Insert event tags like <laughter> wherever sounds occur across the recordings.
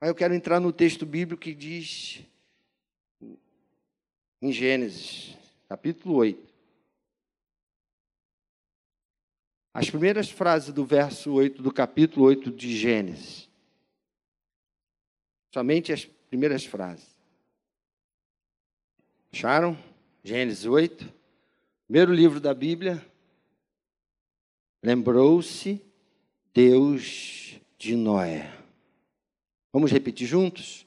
Aí eu quero entrar no texto bíblico que diz em Gênesis, capítulo 8. As primeiras frases do verso 8 do capítulo 8 de Gênesis. Somente as primeiras frases. Acharam? Gênesis 8. Primeiro livro da Bíblia. Lembrou-se Deus de Noé. Vamos repetir juntos?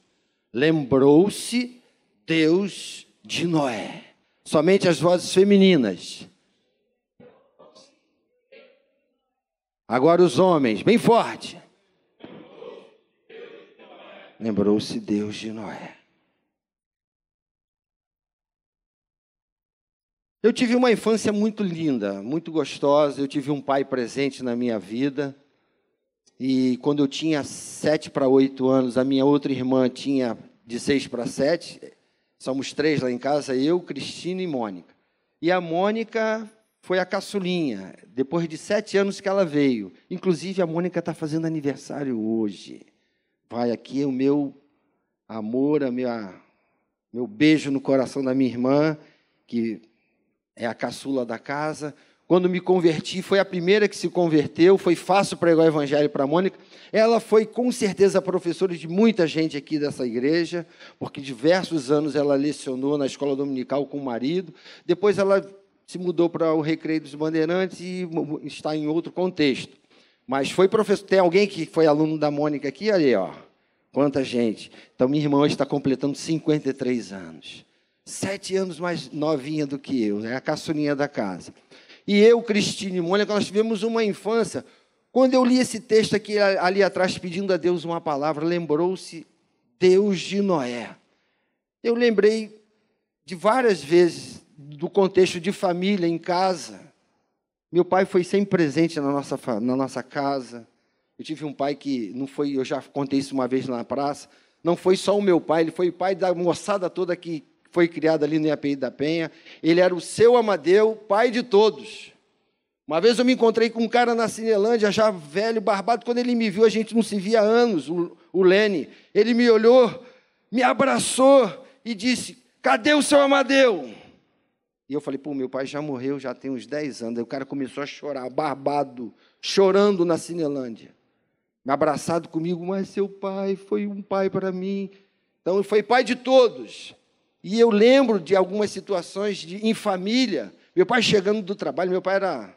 Lembrou-se Deus de Noé. Somente as vozes femininas. Agora os homens, bem forte. Lembrou-se Deus de Noé. Eu tive uma infância muito linda, muito gostosa. Eu tive um pai presente na minha vida. E quando eu tinha sete para oito anos, a minha outra irmã tinha de seis para sete. Somos três lá em casa, eu, Cristina e Mônica. E a Mônica foi a caçulinha, depois de sete anos que ela veio. Inclusive, a Mônica está fazendo aniversário hoje. Vai aqui o meu amor, a minha, meu beijo no coração da minha irmã, que é a caçula da casa. Quando me converti, foi a primeira que se converteu, foi fácil pregar o evangelho para a Mônica. Ela foi com certeza professora de muita gente aqui dessa igreja, porque diversos anos ela lecionou na escola dominical com o marido. Depois ela se mudou para o Recreio dos Bandeirantes e está em outro contexto. Mas foi professor. Tem alguém que foi aluno da Mônica aqui? Ali, ó. Quanta gente. Então, minha irmã hoje está completando 53 anos. Sete anos mais novinha do que eu, é né? a caçulinha da casa. E eu, Cristina e Mônica, nós tivemos uma infância. Quando eu li esse texto aqui, ali atrás, pedindo a Deus uma palavra, lembrou-se Deus de Noé. Eu lembrei de várias vezes do contexto de família em casa. Meu pai foi sempre presente na nossa, na nossa casa. Eu tive um pai que não foi, eu já contei isso uma vez na praça, não foi só o meu pai, ele foi o pai da moçada toda que foi criado ali no IAPI da Penha. Ele era o seu Amadeu, pai de todos. Uma vez eu me encontrei com um cara na Cinelândia, já velho, barbado. Quando ele me viu, a gente não se via há anos, o, o Lene. Ele me olhou, me abraçou e disse: Cadê o seu Amadeu? E eu falei: Pô, meu pai já morreu, já tem uns 10 anos. Aí o cara começou a chorar, barbado, chorando na Cinelândia. Me abraçado comigo, mas seu pai foi um pai para mim. Então, ele foi pai de todos. E eu lembro de algumas situações de, em família. Meu pai chegando do trabalho, meu pai era,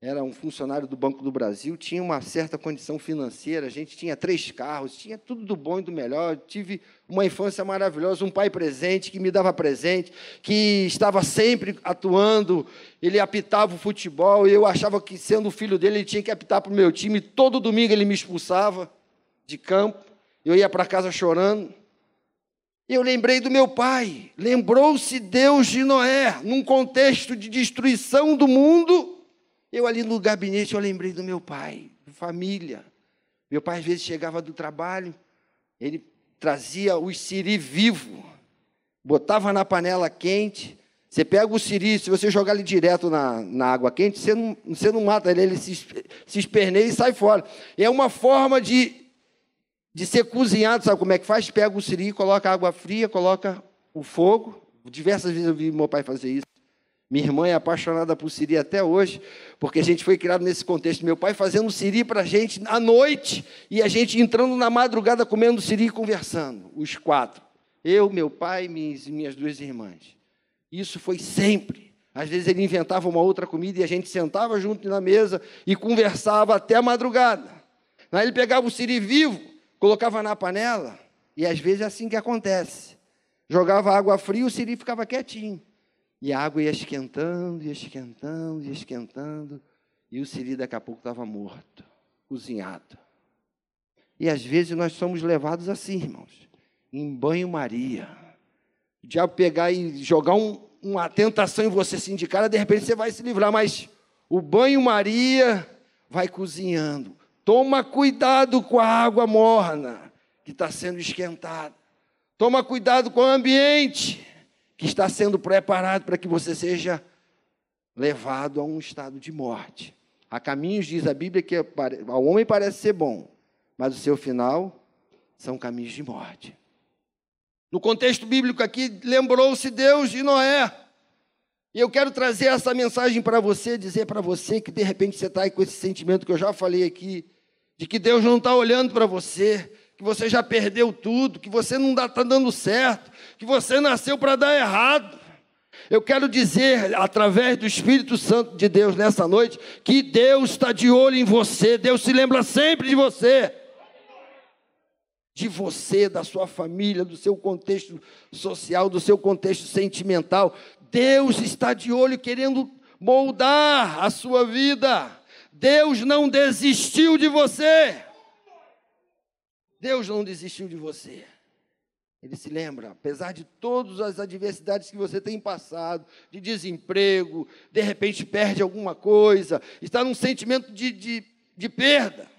era um funcionário do Banco do Brasil, tinha uma certa condição financeira, a gente tinha três carros, tinha tudo do bom e do melhor. tive uma infância maravilhosa, um pai presente, que me dava presente, que estava sempre atuando. Ele apitava o futebol, eu achava que, sendo filho dele, ele tinha que apitar para o meu time. Todo domingo ele me expulsava de campo. Eu ia para casa chorando. Eu lembrei do meu pai. Lembrou-se Deus de Noé, num contexto de destruição do mundo. Eu ali no gabinete, eu lembrei do meu pai, família. Meu pai às vezes chegava do trabalho, ele trazia o siri vivo, botava na panela quente. Você pega o siri, se você jogar ele direto na, na água quente, você não, você não mata ele, ele se, se esperneia e sai fora. É uma forma de de ser cozinhado, sabe como é que faz? Pega o siri, coloca água fria, coloca o fogo. Diversas vezes eu vi meu pai fazer isso. Minha irmã é apaixonada por siri até hoje, porque a gente foi criado nesse contexto. Meu pai fazendo siri para a gente à noite e a gente entrando na madrugada comendo siri e conversando, os quatro. Eu, meu pai e minhas, duas irmãs. Isso foi sempre. Às vezes ele inventava uma outra comida e a gente sentava junto na mesa e conversava até a madrugada. Aí ele pegava o siri vivo, colocava na panela, e às vezes é assim que acontece. Jogava água fria, o siri ficava quietinho. E a água ia esquentando, ia esquentando, ia esquentando, e o siri daqui a pouco estava morto, cozinhado. E às vezes nós somos levados assim, irmãos, em banho-maria. O diabo pegar e jogar um, uma tentação em você assim de cara, de repente você vai se livrar, mas o banho-maria vai cozinhando. Toma cuidado com a água morna que está sendo esquentada. Toma cuidado com o ambiente que está sendo preparado para que você seja levado a um estado de morte. Há caminhos, diz a Bíblia, que ao homem parece ser bom, mas o seu final são caminhos de morte. No contexto bíblico aqui, lembrou-se Deus de Noé. E eu quero trazer essa mensagem para você, dizer para você que de repente você está aí com esse sentimento que eu já falei aqui, de que Deus não está olhando para você, que você já perdeu tudo, que você não está dando certo, que você nasceu para dar errado. Eu quero dizer, através do Espírito Santo de Deus nessa noite, que Deus está de olho em você, Deus se lembra sempre de você de você, da sua família, do seu contexto social, do seu contexto sentimental. Deus está de olho querendo moldar a sua vida. Deus não desistiu de você. Deus não desistiu de você. Ele se lembra, apesar de todas as adversidades que você tem passado, de desemprego, de repente perde alguma coisa, está num sentimento de, de, de perda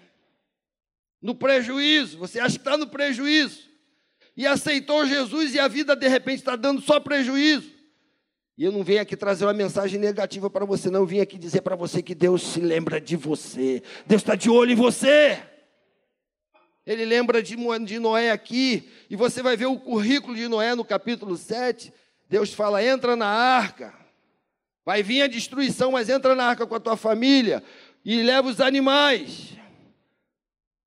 no prejuízo, você acha que está no prejuízo, e aceitou Jesus e a vida de repente está dando só prejuízo. E eu não venho aqui trazer uma mensagem negativa para você, não. Eu vim aqui dizer para você que Deus se lembra de você. Deus está de olho em você. Ele lembra de, de Noé aqui, e você vai ver o currículo de Noé no capítulo 7. Deus fala: entra na arca. Vai vir a destruição, mas entra na arca com a tua família e leva os animais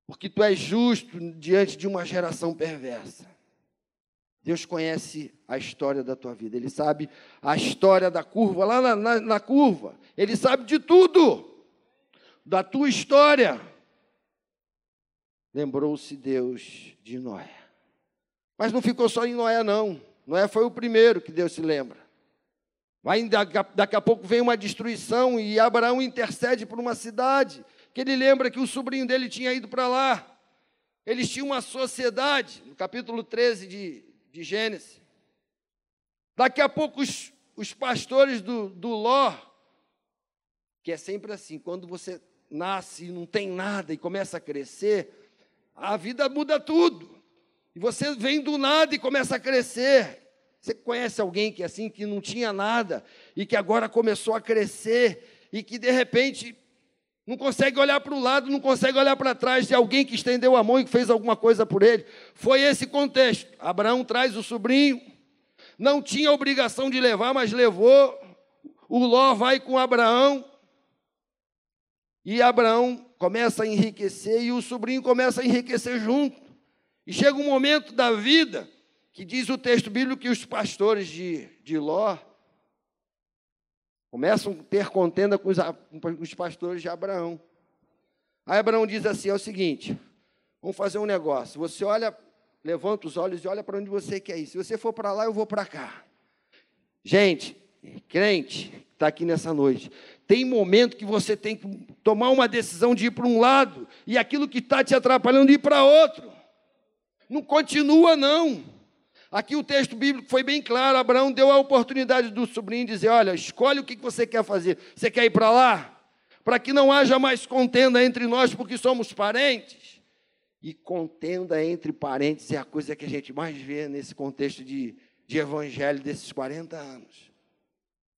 porque tu és justo diante de uma geração perversa. Deus conhece a história da tua vida, Ele sabe a história da curva, lá na, na, na curva, Ele sabe de tudo, da tua história. Lembrou-se Deus de Noé. Mas não ficou só em Noé, não. Noé foi o primeiro que Deus se lembra. Vai, daqui a pouco vem uma destruição e Abraão intercede por uma cidade que ele lembra que o sobrinho dele tinha ido para lá. Eles tinham uma sociedade, no capítulo 13 de, de Gênesis. Daqui a pouco os, os pastores do, do Ló, que é sempre assim, quando você nasce e não tem nada e começa a crescer, a vida muda tudo. E você vem do nada e começa a crescer. Você conhece alguém que é assim, que não tinha nada e que agora começou a crescer e que de repente não consegue olhar para o lado, não consegue olhar para trás de alguém que estendeu a mão e que fez alguma coisa por ele. Foi esse contexto. Abraão traz o sobrinho, não tinha obrigação de levar, mas levou. O Ló vai com Abraão. E Abraão começa a enriquecer e o sobrinho começa a enriquecer junto. E chega um momento da vida que diz o texto bíblico que os pastores de, de Ló Começam a ter contenda com os, pastores de Abraão. Aí Abraão diz assim: é o seguinte, vamos fazer um negócio. Você olha, levanta os olhos e olha para onde você quer ir. Se você for para lá, eu vou para cá. Gente, crente, está aqui nessa noite. Tem momento que você tem que tomar uma decisão de ir para um lado e aquilo que está te atrapalhando ir para outro. Não continua, não. Aqui o texto bíblico foi bem claro: Abraão deu a oportunidade do sobrinho dizer: Olha, escolhe o que você quer fazer. Você quer ir para lá? Para que não haja mais contenda entre nós, porque somos parentes. E contenda entre parentes é a coisa que a gente mais vê nesse contexto de, de evangelho desses 40 anos.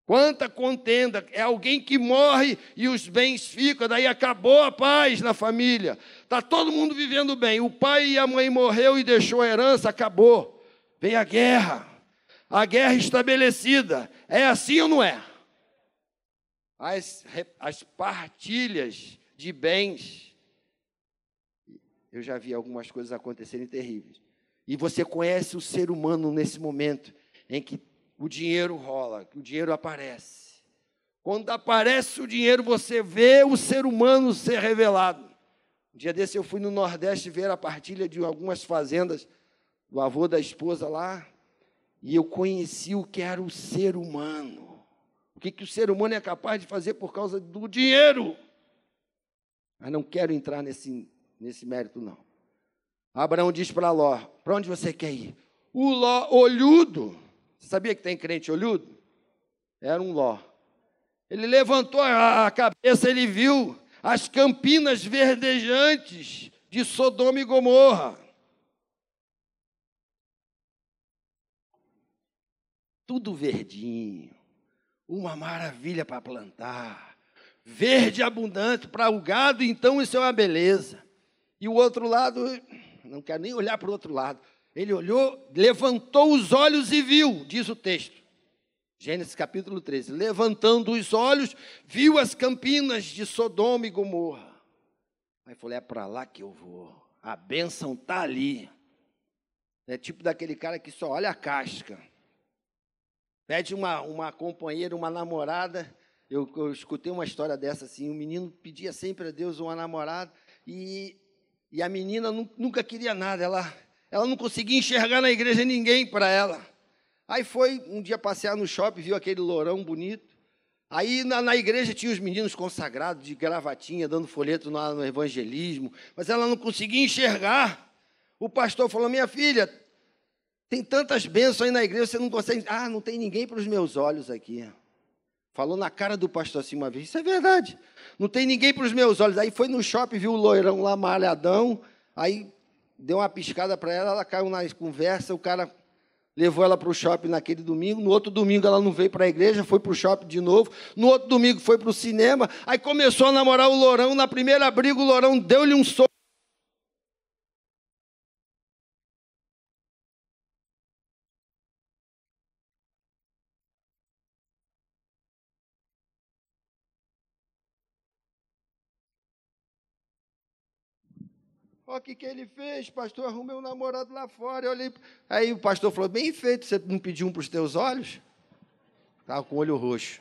Quanta contenda! É alguém que morre e os bens ficam, daí acabou a paz na família. Está todo mundo vivendo bem. O pai e a mãe morreu e deixou a herança, acabou. Vem a guerra, a guerra estabelecida. É assim ou não é? As, as partilhas de bens. Eu já vi algumas coisas acontecerem terríveis. E você conhece o ser humano nesse momento em que o dinheiro rola, que o dinheiro aparece. Quando aparece o dinheiro, você vê o ser humano ser revelado. Um dia desse eu fui no Nordeste ver a partilha de algumas fazendas do avô da esposa lá, e eu conheci o que era o ser humano. O que, que o ser humano é capaz de fazer por causa do dinheiro. Mas não quero entrar nesse, nesse mérito, não. Abraão diz para Ló: Para onde você quer ir? O Ló, olhudo. Você sabia que tem crente olhudo? Era um Ló. Ele levantou a cabeça, ele viu as campinas verdejantes de Sodoma e Gomorra. Tudo verdinho, uma maravilha para plantar, verde abundante para o gado, então isso é uma beleza. E o outro lado, não quero nem olhar para o outro lado. Ele olhou, levantou os olhos e viu, diz o texto. Gênesis capítulo 13. Levantando os olhos, viu as campinas de Sodoma e Gomorra. Aí falou: é para lá que eu vou. A bênção está ali. É tipo daquele cara que só olha a casca. Pede uma, uma companheira, uma namorada. Eu, eu escutei uma história dessa assim: um menino pedia sempre a Deus uma namorada e, e a menina nunca queria nada. Ela, ela não conseguia enxergar na igreja ninguém para ela. Aí foi um dia passear no shopping, viu aquele lourão bonito. Aí na, na, igreja tinha os meninos consagrados de gravatinha, dando folheto no, no evangelismo, mas ela não conseguia enxergar. O pastor falou: Minha filha, tem tantas bênçãos aí na igreja, você não consegue. Ah, não tem ninguém para os meus olhos aqui. Falou na cara do pastor assim uma vez: Isso é verdade. Não tem ninguém para os meus olhos. Aí foi no shopping, viu o loirão lá malhadão. Aí deu uma piscada para ela, ela caiu na conversa. O cara levou ela para o shopping naquele domingo. No outro domingo ela não veio para a igreja, foi para o shopping de novo. No outro domingo foi para o cinema. Aí começou a namorar o Lourão. Na primeira briga, o Lourão deu-lhe um soco. O que, que ele fez, pastor, arrumei um namorado lá fora. Eu olhei, aí o pastor falou, bem feito, você não pediu um para os teus olhos? Estava com o olho roxo.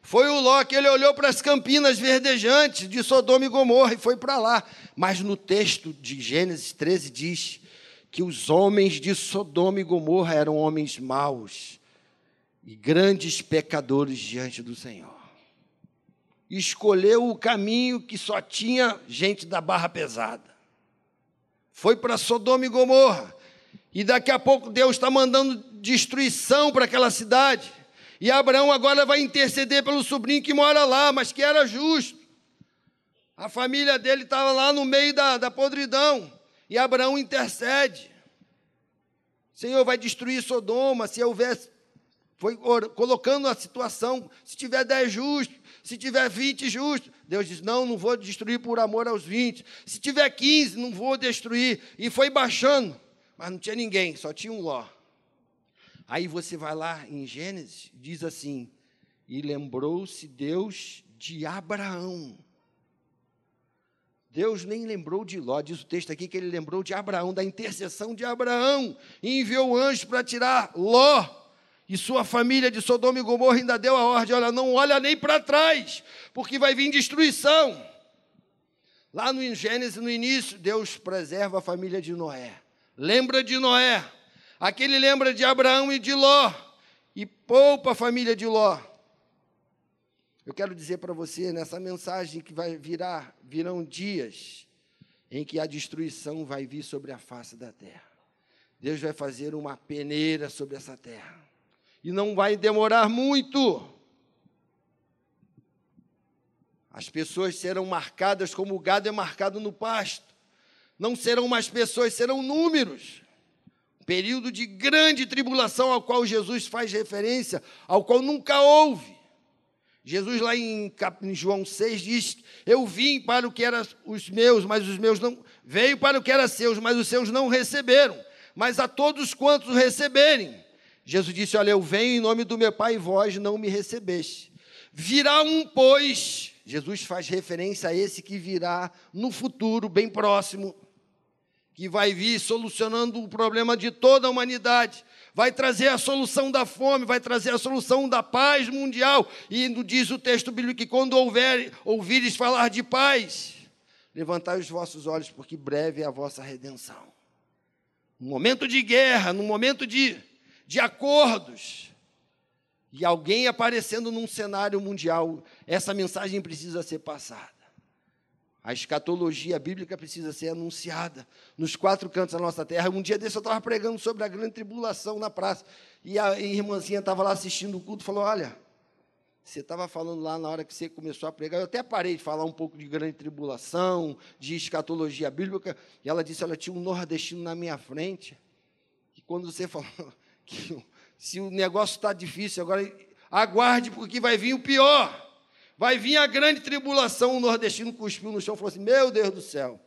Foi o Ló que ele olhou para as campinas verdejantes de Sodoma e Gomorra e foi para lá. Mas no texto de Gênesis 13 diz que os homens de Sodoma e Gomorra eram homens maus e grandes pecadores diante do Senhor escolheu o caminho que só tinha gente da barra pesada. Foi para Sodoma e Gomorra. E daqui a pouco Deus está mandando destruição para aquela cidade. E Abraão agora vai interceder pelo sobrinho que mora lá, mas que era justo. A família dele estava lá no meio da, da podridão. E Abraão intercede. Senhor, vai destruir Sodoma se houvesse. Foi colocando a situação, se tiver dez justos, se tiver 20 justos, Deus diz: Não, não vou destruir por amor aos 20. Se tiver 15, não vou destruir. E foi baixando, mas não tinha ninguém, só tinha um Ló. Aí você vai lá em Gênesis, diz assim: E lembrou-se Deus de Abraão. Deus nem lembrou de Ló, diz o texto aqui que ele lembrou de Abraão, da intercessão de Abraão, e enviou anjos para tirar Ló e sua família de Sodoma e Gomorra ainda deu a ordem: olha, não olha nem para trás, porque vai vir destruição. Lá no Gênesis, no início, Deus preserva a família de Noé. Lembra de Noé. Aquele lembra de Abraão e de Ló. E poupa a família de Ló. Eu quero dizer para você, nessa mensagem que vai virar, virão dias em que a destruição vai vir sobre a face da terra. Deus vai fazer uma peneira sobre essa terra e não vai demorar muito. As pessoas serão marcadas como o gado é marcado no pasto. Não serão mais pessoas, serão números. Período de grande tribulação ao qual Jesus faz referência, ao qual nunca houve. Jesus, lá em, João 6, diz: Eu vim para o que eram os meus, mas os meus não. Veio para o que era seus, mas os seus não receberam. Mas a todos quantos receberem, Jesus disse: Olha, eu venho em nome do meu Pai e vós não me recebeste. Virá um, pois, Jesus faz referência a esse que virá no futuro, bem próximo, que vai vir solucionando o problema de toda a humanidade, vai trazer a solução da fome, vai trazer a solução da paz mundial. E diz o texto bíblico que quando houver, ouvires falar de paz, levantai os vossos olhos, porque breve é a vossa redenção. No momento de guerra, no momento de de acordos. E alguém aparecendo num cenário mundial, essa mensagem precisa ser passada. A escatologia bíblica precisa ser anunciada nos quatro cantos da nossa terra. Um dia desse eu estava pregando sobre a grande tribulação na praça. E a irmãzinha estava lá assistindo o culto e falou: Olha, você estava falando lá na hora que você começou a pregar. Eu até parei de falar um pouco de grande tribulação, de escatologia bíblica. E ela disse: Olha, tinha um nordestino na minha frente. E quando você falou, se o negócio está difícil, agora aguarde, porque vai vir o pior. Vai vir a grande tribulação. O nordestino cuspiu no chão e falou assim: Meu Deus do céu,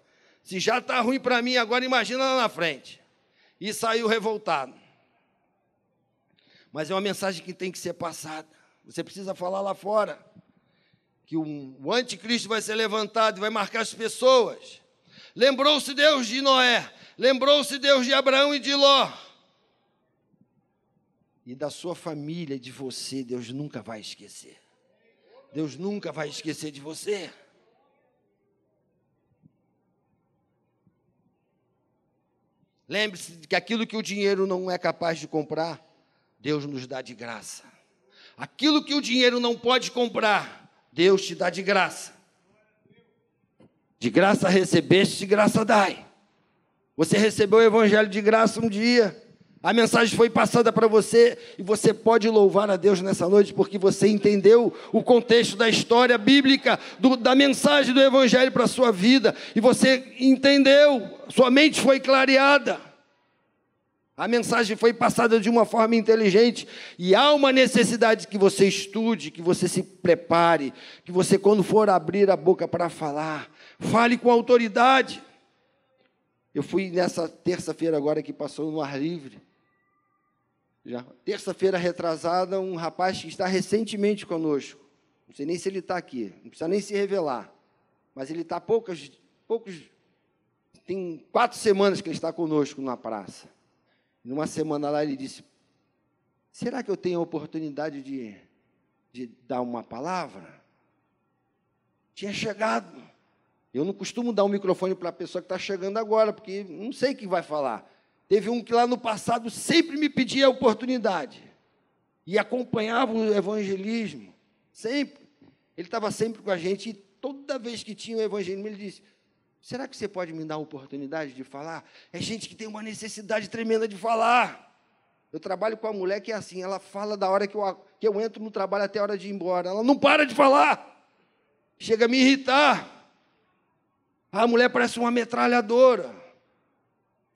Se já está ruim para mim, agora imagina lá na frente. E saiu revoltado. Mas é uma mensagem que tem que ser passada. Você precisa falar lá fora que o anticristo vai ser levantado e vai marcar as pessoas. Lembrou-se Deus de Noé, lembrou-se Deus de Abraão e de Ló. E da sua família, de você, Deus nunca vai esquecer. Deus nunca vai esquecer de você. Lembre-se de que aquilo que o dinheiro não é capaz de comprar, Deus nos dá de graça. Aquilo que o dinheiro não pode comprar, Deus te dá de graça. De graça recebeste, de graça dai. Você recebeu o evangelho de graça um dia. A mensagem foi passada para você e você pode louvar a Deus nessa noite porque você entendeu o contexto da história bíblica, do, da mensagem do Evangelho para a sua vida e você entendeu, sua mente foi clareada. A mensagem foi passada de uma forma inteligente e há uma necessidade que você estude, que você se prepare, que você, quando for abrir a boca para falar, fale com autoridade. Eu fui nessa terça-feira agora que passou no ar livre já terça-feira retrasada, um rapaz que está recentemente conosco. Não sei nem se ele está aqui, não precisa nem se revelar. Mas ele está poucas, poucos. Tem quatro semanas que ele está conosco na praça. Numa semana lá ele disse: Será que eu tenho a oportunidade de, de dar uma palavra? Tinha chegado. Eu não costumo dar um microfone para a pessoa que está chegando agora, porque não sei o que vai falar. Teve um que lá no passado sempre me pedia a oportunidade e acompanhava o evangelismo, sempre. Ele estava sempre com a gente e toda vez que tinha o evangelismo, ele disse: Será que você pode me dar a oportunidade de falar? É gente que tem uma necessidade tremenda de falar. Eu trabalho com a mulher que é assim, ela fala da hora que eu, que eu entro no trabalho até a hora de ir embora. Ela não para de falar. Chega a me irritar. A mulher parece uma metralhadora.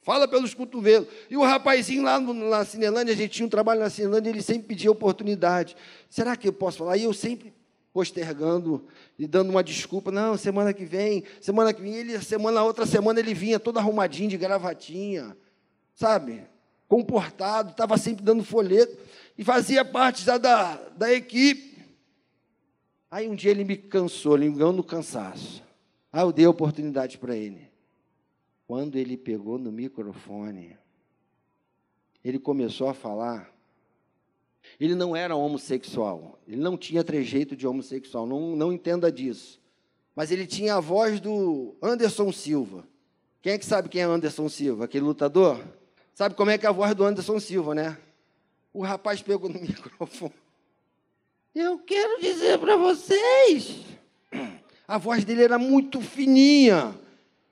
Fala pelos cotovelos. E o rapazinho lá na Cinelândia, a gente tinha um trabalho na Cinelândia, ele sempre pedia oportunidade. Será que eu posso falar? E eu sempre postergando e dando uma desculpa. Não, semana que vem, semana que vem, ele, semana, outra semana ele vinha todo arrumadinho, de gravatinha, sabe? Comportado, estava sempre dando folheto e fazia parte já da, da equipe. Aí um dia ele me cansou, ganhou no cansaço. Aí eu dei a oportunidade para ele. Quando ele pegou no microfone, ele começou a falar. Ele não era homossexual, ele não tinha trejeito de homossexual, não, não entenda disso. Mas ele tinha a voz do Anderson Silva. Quem é que sabe quem é Anderson Silva? Aquele lutador? Sabe como é que é a voz do Anderson Silva, né? O rapaz pegou no <laughs> microfone. Eu quero dizer para vocês. A voz dele era muito fininha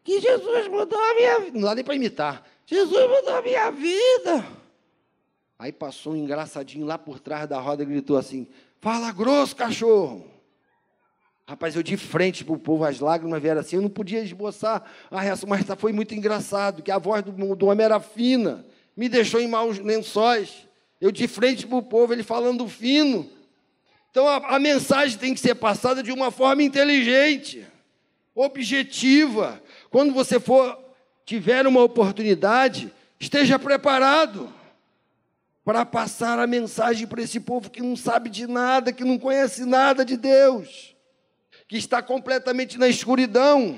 que Jesus mudou a minha vida. Não dá nem para imitar. Jesus mudou a minha vida. Aí passou um engraçadinho lá por trás da roda e gritou assim: Fala grosso, cachorro. Rapaz, eu de frente para o povo, as lágrimas vieram assim, eu não podia esboçar a reação, mas foi muito engraçado, que a voz do, do homem era fina, me deixou em maus lençóis. Eu de frente para o povo, ele falando fino. Então a, a mensagem tem que ser passada de uma forma inteligente, objetiva, quando você for tiver uma oportunidade, esteja preparado para passar a mensagem para esse povo que não sabe de nada, que não conhece nada de Deus, que está completamente na escuridão.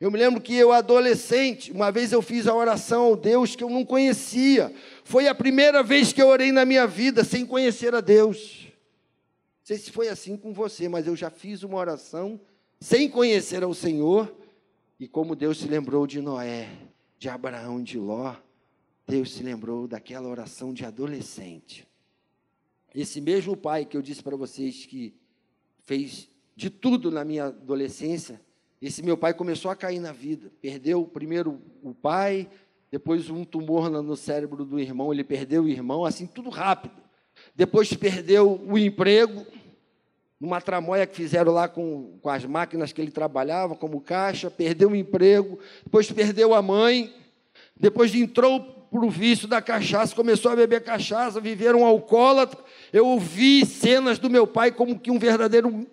Eu me lembro que eu, adolescente, uma vez eu fiz a oração ao Deus que eu não conhecia. Foi a primeira vez que eu orei na minha vida sem conhecer a Deus. Não sei se foi assim com você, mas eu já fiz uma oração sem conhecer ao Senhor e como Deus se lembrou de Noé, de Abraão, de Ló, Deus se lembrou daquela oração de adolescente. Esse mesmo pai que eu disse para vocês que fez de tudo na minha adolescência, esse meu pai começou a cair na vida. Perdeu primeiro o pai, depois um tumor no cérebro do irmão, ele perdeu o irmão, assim, tudo rápido. Depois perdeu o emprego, numa tramóia que fizeram lá com, com as máquinas que ele trabalhava, como caixa, perdeu o emprego, depois perdeu a mãe, depois entrou para o vício da cachaça, começou a beber cachaça, viveram um alcoólatra. Eu ouvi cenas do meu pai como que um verdadeiro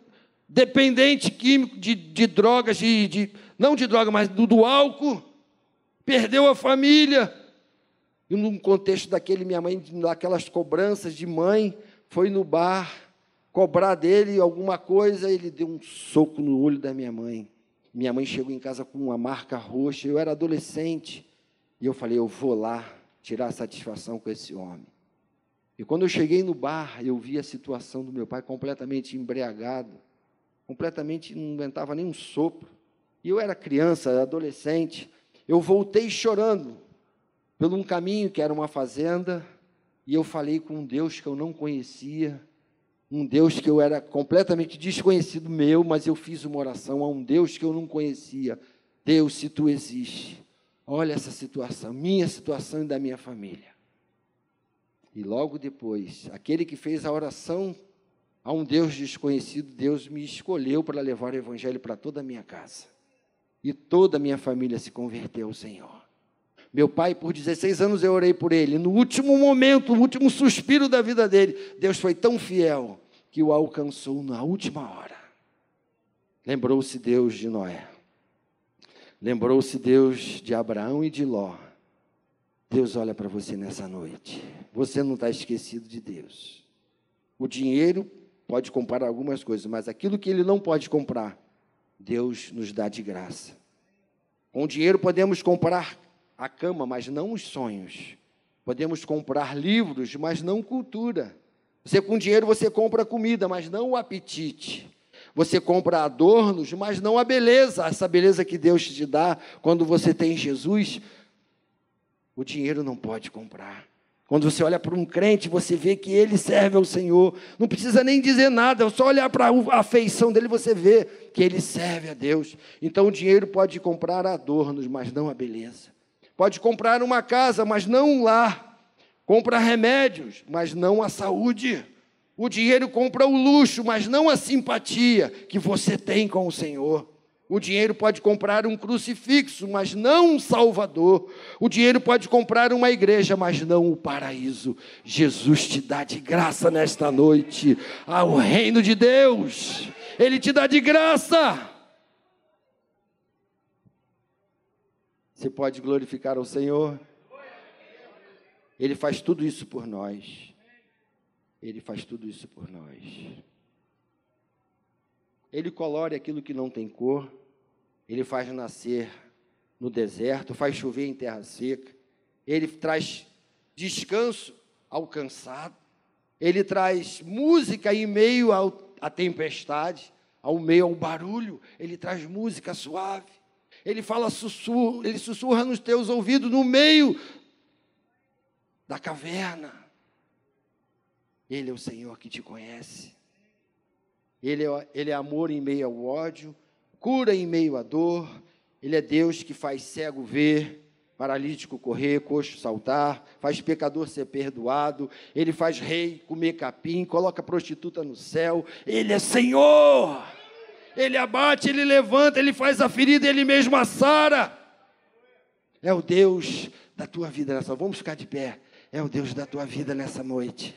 dependente químico de, de drogas, de, de, não de droga, mas do, do álcool, perdeu a família. E num contexto daquele, minha mãe, daquelas cobranças de mãe, foi no bar cobrar dele alguma coisa, ele deu um soco no olho da minha mãe. Minha mãe chegou em casa com uma marca roxa, eu era adolescente, e eu falei, eu vou lá tirar satisfação com esse homem. E quando eu cheguei no bar, eu vi a situação do meu pai completamente embriagado, completamente não aguentava nem um sopro. E eu era criança, adolescente. Eu voltei chorando pelo um caminho que era uma fazenda, e eu falei com um Deus que eu não conhecia, um Deus que eu era completamente desconhecido meu, mas eu fiz uma oração a um Deus que eu não conhecia. Deus, se tu existe, olha essa situação, minha situação e da minha família. E logo depois, aquele que fez a oração a um Deus desconhecido, Deus me escolheu para levar o evangelho para toda a minha casa. E toda a minha família se converteu ao Senhor. Meu pai, por 16 anos, eu orei por ele. No último momento, no último suspiro da vida dele, Deus foi tão fiel que o alcançou na última hora. Lembrou-se Deus de Noé. Lembrou-se Deus de Abraão e de Ló. Deus olha para você nessa noite. Você não está esquecido de Deus. O dinheiro pode comprar algumas coisas, mas aquilo que ele não pode comprar, Deus nos dá de graça. Com dinheiro podemos comprar a cama, mas não os sonhos. Podemos comprar livros, mas não cultura. Você com dinheiro você compra comida, mas não o apetite. Você compra adornos, mas não a beleza, essa beleza que Deus te dá quando você tem Jesus. O dinheiro não pode comprar. Quando você olha para um crente, você vê que ele serve ao Senhor. Não precisa nem dizer nada, é só olhar para a afeição dele, você vê que ele serve a Deus. Então o dinheiro pode comprar adornos, mas não a beleza. Pode comprar uma casa, mas não um lar. Compra remédios, mas não a saúde. O dinheiro compra o luxo, mas não a simpatia que você tem com o Senhor. O dinheiro pode comprar um crucifixo, mas não um Salvador. O dinheiro pode comprar uma igreja, mas não o paraíso. Jesus te dá de graça nesta noite ao reino de Deus. Ele te dá de graça. Você pode glorificar ao Senhor? Ele faz tudo isso por nós. Ele faz tudo isso por nós. Ele colore aquilo que não tem cor. Ele faz nascer no deserto, faz chover em terra seca. Ele traz descanso ao cansado. Ele traz música em meio à tempestade, ao meio ao barulho. Ele traz música suave. Ele fala sussurro, ele sussurra nos teus ouvidos no meio da caverna. Ele é o Senhor que te conhece. Ele é, ele é amor em meio ao ódio, cura em meio à dor. Ele é Deus que faz cego ver, paralítico correr, coxo saltar, faz pecador ser perdoado. Ele faz rei comer capim, coloca prostituta no céu. Ele é Senhor ele abate, ele levanta, ele faz a ferida, ele mesmo a sara. É o Deus da tua vida nessa. Vamos ficar de pé. É o Deus da tua vida nessa noite.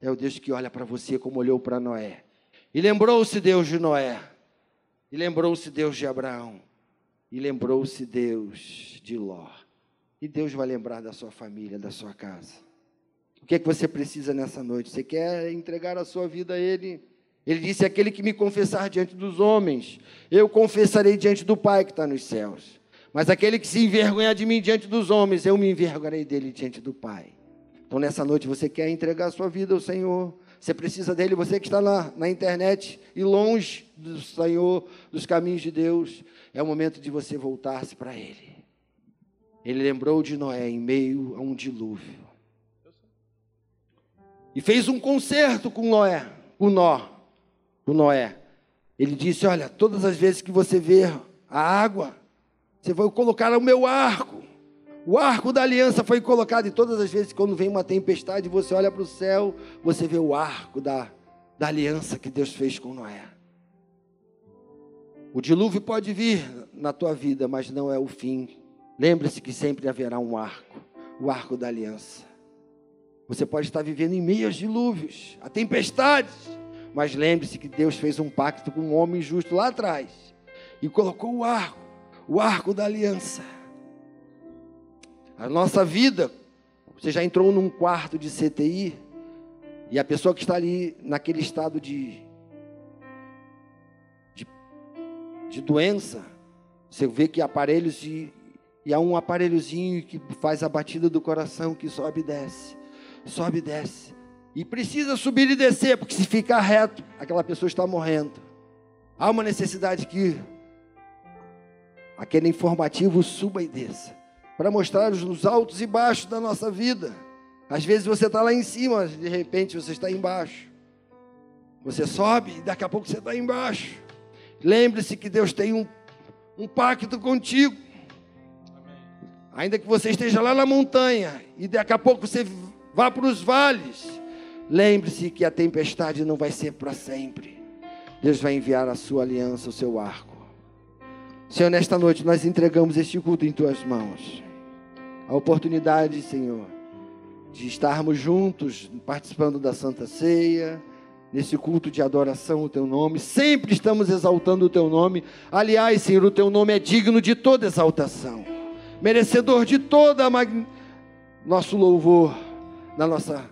É o Deus que olha para você como olhou para Noé. E lembrou-se Deus de Noé. E lembrou-se Deus de Abraão. E lembrou-se Deus de Ló. E Deus vai lembrar da sua família, da sua casa. O que é que você precisa nessa noite? Você quer entregar a sua vida a Ele? Ele disse: Aquele que me confessar diante dos homens, eu confessarei diante do Pai que está nos céus. Mas aquele que se envergonhar de mim diante dos homens, eu me envergonharei dele diante do Pai. Então, nessa noite, você quer entregar a sua vida ao Senhor. Você precisa dele, você que está lá na internet e longe do Senhor, dos caminhos de Deus. É o momento de você voltar-se para Ele. Ele lembrou de Noé em meio a um dilúvio. E fez um concerto com Noé, com Nó com Noé. Ele disse: Olha, todas as vezes que você vê a água, você vai colocar o meu arco. O arco da aliança foi colocado, e todas as vezes, quando vem uma tempestade, você olha para o céu, você vê o arco da, da aliança que Deus fez com Noé. O dilúvio pode vir na tua vida, mas não é o fim. Lembre-se que sempre haverá um arco o arco da aliança. Você pode estar vivendo em meio aos dilúvios, a tempestades mas lembre-se que Deus fez um pacto com um homem justo lá atrás e colocou o arco o arco da aliança. A nossa vida, você já entrou num quarto de CTI e a pessoa que está ali naquele estado de, de, de doença, você vê que aparelhos de, e há um aparelhozinho que faz a batida do coração que sobe e desce, sobe e desce. E precisa subir e descer, porque se ficar reto, aquela pessoa está morrendo. Há uma necessidade que aquele informativo suba e desça, para mostrar os altos e baixos da nossa vida. Às vezes você está lá em cima, de repente você está embaixo. Você sobe e daqui a pouco você está embaixo. Lembre-se que Deus tem um, um pacto contigo. Ainda que você esteja lá na montanha e daqui a pouco você vá para os vales, lembre-se que a tempestade não vai ser para sempre. Deus vai enviar a sua aliança, o seu arco. Senhor, nesta noite nós entregamos este culto em tuas mãos. A oportunidade, Senhor, de estarmos juntos participando da Santa Ceia, nesse culto de adoração o teu nome. Sempre estamos exaltando o teu nome. Aliás, Senhor, o teu nome é digno de toda exaltação merecedor de toda mag... nosso louvor, na nossa,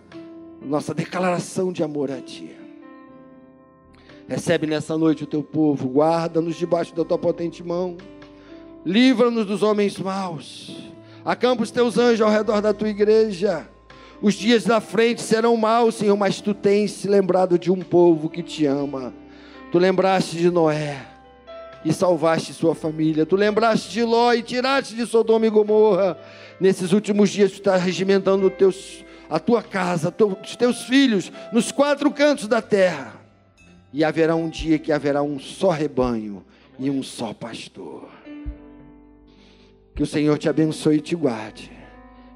nossa declaração de amor a Ti. Recebe nessa noite o teu povo, guarda-nos debaixo da tua potente mão, livra-nos dos homens maus, acampa os teus anjos ao redor da tua igreja. Os dias da frente serão maus, Senhor, mas tu tens se lembrado de um povo que te ama. Tu lembraste de Noé e salvaste sua família. Tu lembraste de Ló e tiraste de Sodoma e Gomorra. Nesses últimos dias, tu estás regimentando teus, a tua casa, os teus filhos, nos quatro cantos da terra. E haverá um dia que haverá um só rebanho e um só pastor. Que o Senhor te abençoe e te guarde.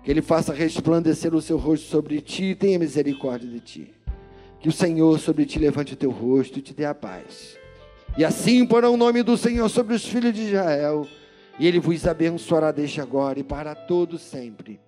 Que Ele faça resplandecer o seu rosto sobre ti e tenha misericórdia de ti. Que o Senhor sobre ti levante o teu rosto e te dê a paz. E assim porão o nome do Senhor sobre os filhos de Israel, e ele vos abençoará desde agora e para todo sempre.